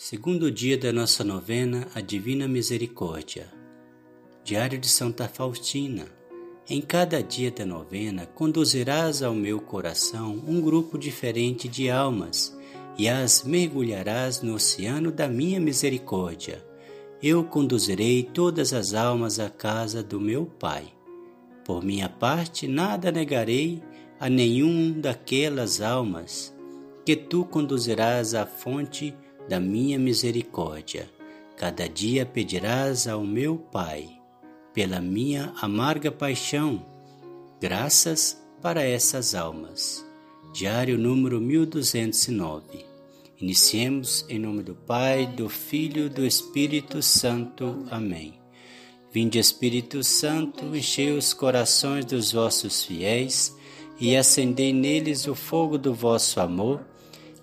Segundo dia da nossa novena, a Divina Misericórdia. Diário de Santa Faustina. Em cada dia da novena, conduzirás ao meu coração um grupo diferente de almas e as mergulharás no oceano da minha misericórdia. Eu conduzirei todas as almas à casa do meu Pai. Por minha parte, nada negarei a nenhum daquelas almas que tu conduzirás à fonte da minha misericórdia. Cada dia pedirás ao meu Pai, pela minha amarga paixão, graças para essas almas. Diário número 1209. Iniciemos em nome do Pai, do Filho e do Espírito Santo. Amém. Vinde, Espírito Santo, enchei os corações dos vossos fiéis e acendei neles o fogo do vosso amor.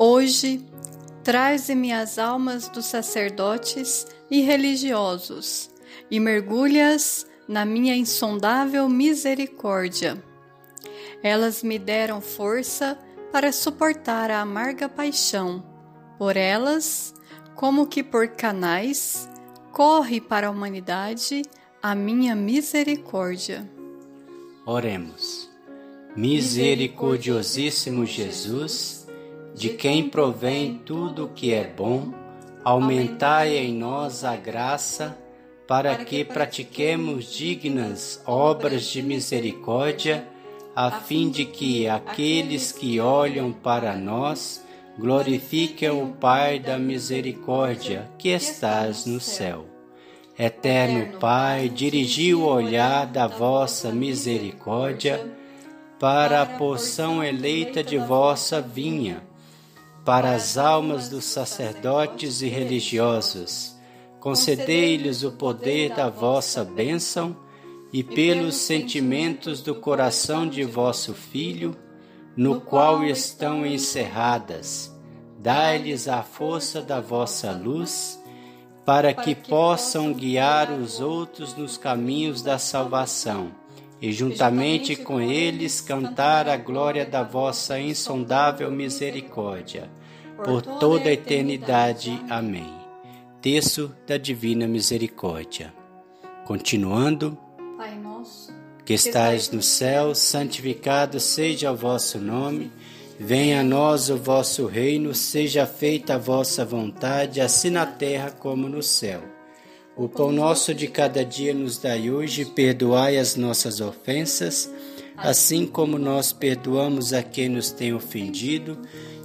Hoje, traze-me as almas dos sacerdotes e religiosos e mergulhas na minha insondável misericórdia. Elas me deram força para suportar a amarga paixão. Por elas, como que por canais, corre para a humanidade a minha misericórdia. Oremos. Misericordiosíssimo Jesus, de quem provém tudo o que é bom, aumentai em nós a graça para que pratiquemos dignas obras de misericórdia, a fim de que aqueles que olham para nós glorifiquem o Pai da misericórdia que estás no céu. Eterno Pai, dirigi o olhar da vossa misericórdia para a porção eleita de vossa vinha para as almas dos sacerdotes e religiosos. Concedei-lhes o poder da vossa bênção e pelos sentimentos do coração de vosso Filho, no qual estão encerradas. Dai-lhes a força da vossa luz, para que possam guiar os outros nos caminhos da salvação, e juntamente com eles cantar a glória da vossa insondável misericórdia por toda a eternidade. Amém. Texto da Divina Misericórdia. Continuando, Pai nosso, que estais no céu, santificado seja o vosso nome. Venha a nós o vosso reino, seja feita a vossa vontade, assim na terra como no céu. O pão nosso de cada dia nos dai hoje, perdoai as nossas ofensas, assim como nós perdoamos a quem nos tem ofendido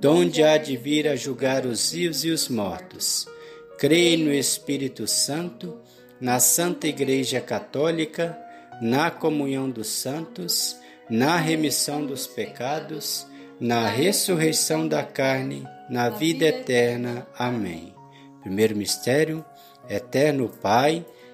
donde há de vir a julgar os vivos e os mortos. Creio no Espírito Santo, na Santa Igreja Católica, na comunhão dos santos, na remissão dos pecados, na ressurreição da carne, na vida eterna. Amém. Primeiro mistério, Eterno Pai,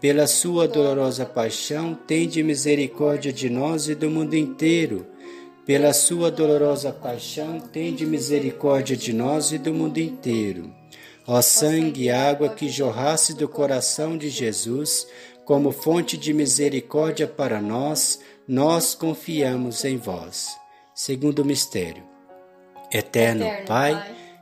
Pela sua dolorosa paixão, tende misericórdia de nós e do mundo inteiro. Pela sua dolorosa paixão, tende misericórdia de nós e do mundo inteiro. Ó sangue e água que jorrasse do coração de Jesus, como fonte de misericórdia para nós, nós confiamos em vós. Segundo mistério. Eterno, Eterno Pai, Pai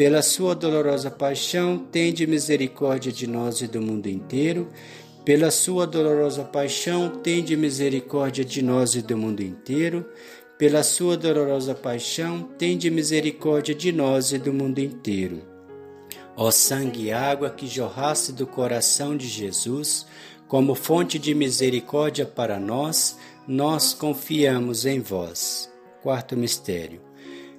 Pela sua dolorosa paixão, tende misericórdia de nós e do mundo inteiro pela sua dolorosa paixão, tende misericórdia de nós e do mundo inteiro. Pela sua dolorosa paixão, tende misericórdia de nós e do mundo inteiro. Ó sangue e água que jorrasse do coração de Jesus, como fonte de misericórdia para nós, nós confiamos em vós. Quarto mistério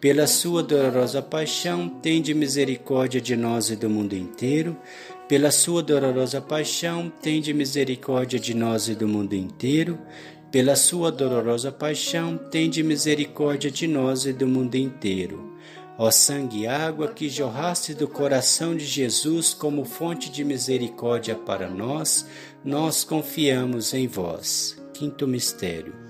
pela sua dolorosa paixão, tende misericórdia de nós e do mundo inteiro. Pela sua dolorosa paixão, tende misericórdia de nós e do mundo inteiro. Pela sua dolorosa paixão, tende misericórdia de nós e do mundo inteiro. Ó sangue e água que jorraste do coração de Jesus como fonte de misericórdia para nós, nós confiamos em vós. Quinto mistério.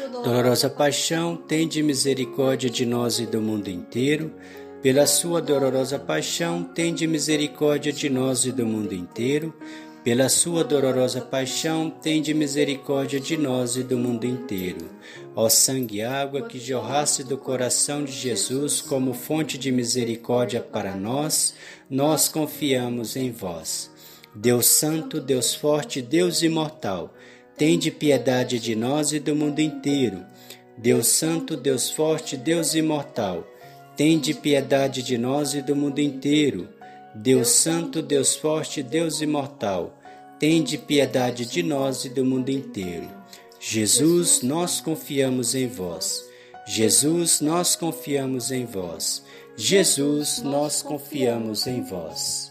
Dolorosa paixão, tende misericórdia de nós e do mundo inteiro. Pela sua dolorosa paixão, tende misericórdia de nós e do mundo inteiro. Pela sua dolorosa paixão, tende misericórdia de nós e do mundo inteiro. Ó sangue e água que jorrasse do coração de Jesus como fonte de misericórdia para nós, nós confiamos em vós. Deus Santo, Deus Forte, Deus Imortal, tende piedade de nós e do mundo inteiro. Deus Santo, Deus Forte, Deus Imortal, tende piedade de nós e do mundo inteiro. Deus Santo, Deus Forte, Deus Imortal, tende piedade de nós e do mundo inteiro. Jesus, nós confiamos em vós. Jesus, nós confiamos em vós. Jesus, nós confiamos em vós.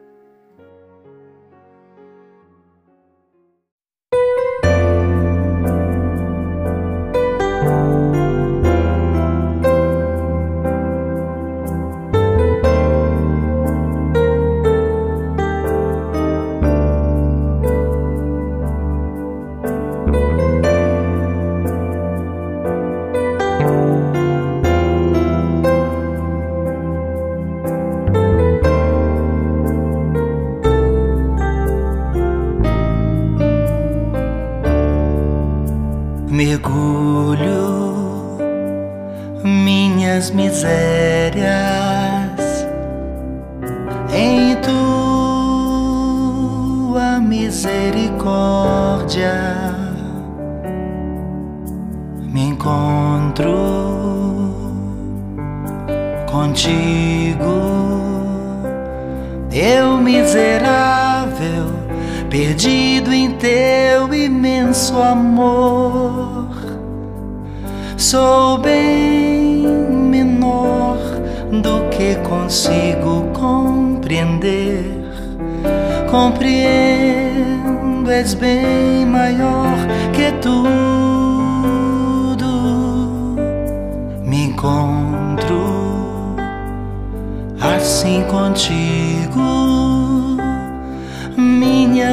Perdido em teu imenso amor. Sou bem menor do que consigo compreender. Compreendo, és bem maior que tudo. Me encontro assim contigo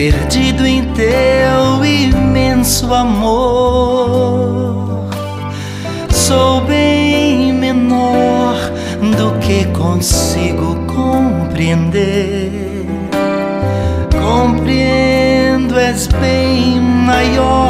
Perdido em teu imenso amor. Sou bem menor do que consigo compreender. Compreendo, és bem maior